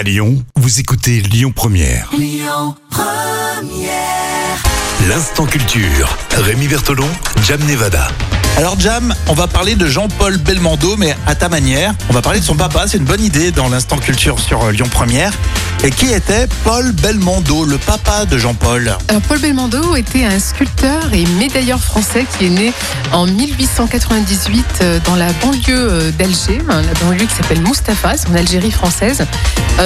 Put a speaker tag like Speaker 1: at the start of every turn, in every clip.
Speaker 1: À Lyon, vous écoutez Lyon Première. L'instant culture. Rémi Bertolon, Jam Nevada.
Speaker 2: Alors Jam, on va parler de Jean-Paul Belmondo, mais à ta manière. On va parler de son papa, c'est une bonne idée dans l'instant culture sur euh, Lyon Première. Et qui était Paul Belmondo, le papa de Jean-Paul
Speaker 3: Alors Paul Belmondo était un sculpteur et médailleur français qui est né en 1898 euh, dans la banlieue euh, d'Alger, hein, la banlieue qui s'appelle Mustapha, c'est en Algérie française.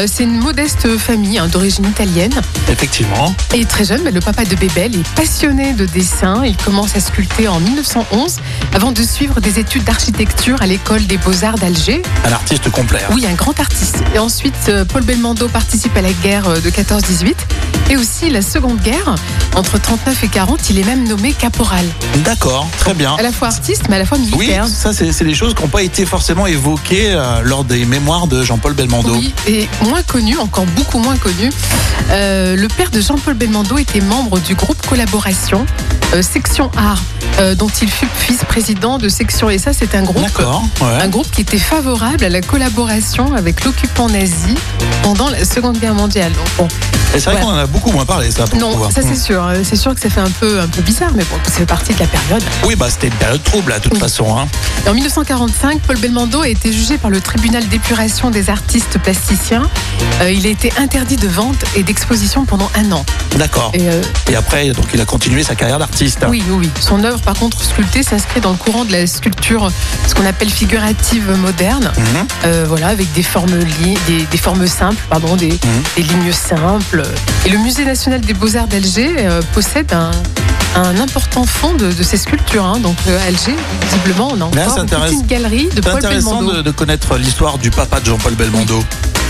Speaker 3: C'est une modeste famille hein, d'origine italienne.
Speaker 2: Effectivement.
Speaker 3: Et très jeune, mais le papa de Bébel est passionné de dessin. Il commence à sculpter en 1911 avant de suivre des études d'architecture à l'école des beaux-arts d'Alger.
Speaker 2: Un artiste complet. hein.
Speaker 3: Oui, un grand artiste. Et ensuite, euh, Paul Belmondo participe à la guerre euh, de 14-18 et aussi la Seconde Guerre. Entre 39 et 40, il est même nommé caporal.
Speaker 2: D'accord, très bien.
Speaker 3: À la fois artiste, mais à la fois
Speaker 2: Oui,
Speaker 3: militaire.
Speaker 2: ça c'est des choses qui n'ont pas été forcément évoquées euh, lors des mémoires de Jean-Paul Belmondo.
Speaker 3: Oui, et moins connu, encore beaucoup moins connu. Euh, le père de Jean-Paul Belmondo était membre du groupe Collaboration, euh, section art, dont il fut vice-président de section. Et ça, c'est un groupe.
Speaker 2: Ouais.
Speaker 3: Un groupe qui était favorable à la collaboration avec l'occupant nazi pendant la Seconde Guerre mondiale. Donc, bon,
Speaker 2: Et c'est vrai qu'on en a beaucoup moins parlé, ça. pour
Speaker 3: non,
Speaker 2: pouvoir.
Speaker 3: ça c'est sûr. Euh, C'est sûr que ça fait un peu, un peu bizarre, mais bon, ça fait partie de la période.
Speaker 2: Oui, bah c'était une période trouble, à toute
Speaker 3: Oui.
Speaker 2: façon. Hein.
Speaker 3: En 1945, Paul Belmondo a été jugé par le tribunal d'épuration des artistes plasticiens. Euh, il a été interdit de vente et d'exposition pendant un an.
Speaker 2: D'accord.
Speaker 3: Et euh,
Speaker 2: Et après, donc, il a continué sa carrière d'artiste.
Speaker 3: oui, oui, oui. Son œuvre, par contre, sculptée, s'inscrit dans le courant de la sculpture, ce qu'on appelle figurative moderne.
Speaker 2: Mhm.
Speaker 3: Euh, voilà, avec des formes, li- des, des formes simples, pardon, des, des lignes simples. Et le Musée national des beaux-arts d'Alger euh, possède un, un important fonds de, de ces sculptures. hein. Donc euh, Alger, visiblement, on a encore une galerie de Paul
Speaker 2: intéressant
Speaker 3: Belmondo.
Speaker 2: de, de connaître l'histoire du papa de Jean-Paul Belmondo.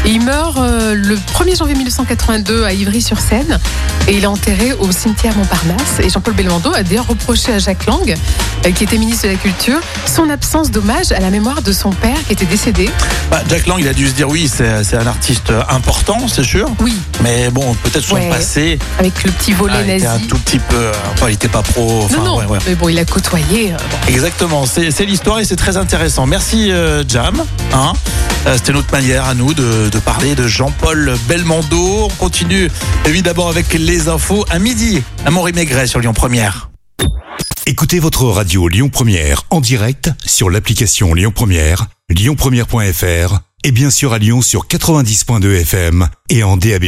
Speaker 3: Et il meurt euh, le 1er janvier 1982 à Ivry-sur-Seine et il est enterré au cimetière Montparnasse. Et Jean-Paul Belmondo a d'ailleurs reproché à Jacques Lang, euh, qui était ministre de la Culture, son absence d'hommage à la mémoire de son père qui était décédé.
Speaker 2: Bah, Jack Lang, il a dû se dire oui, c'est un artiste important, c'est sûr.
Speaker 3: Oui,
Speaker 2: Mais bon, peut-être son
Speaker 3: Ouais.
Speaker 2: passé
Speaker 3: avec le petit volet nazi.
Speaker 2: un tout petit peu. Enfin, il n'était pas pro. Enfin,
Speaker 3: non, non,
Speaker 2: ouais, ouais.
Speaker 3: mais bon, il a côtoyé. euh, bon.
Speaker 2: Exactement, c'est l'histoire et c'est très intéressant. Merci euh, Jam. Hein Euh, C'était notre manière à nous de, de parler de Jean-Paul Belmondo. On continue évidemment avec les infos à midi. Amaury Maigret sur Lyon Première.
Speaker 1: Écoutez votre radio Lyon Première en direct sur l'application Lyon Première, lyonpremière.fr et bien sûr à Lyon sur 90.2 FM et en DAB+.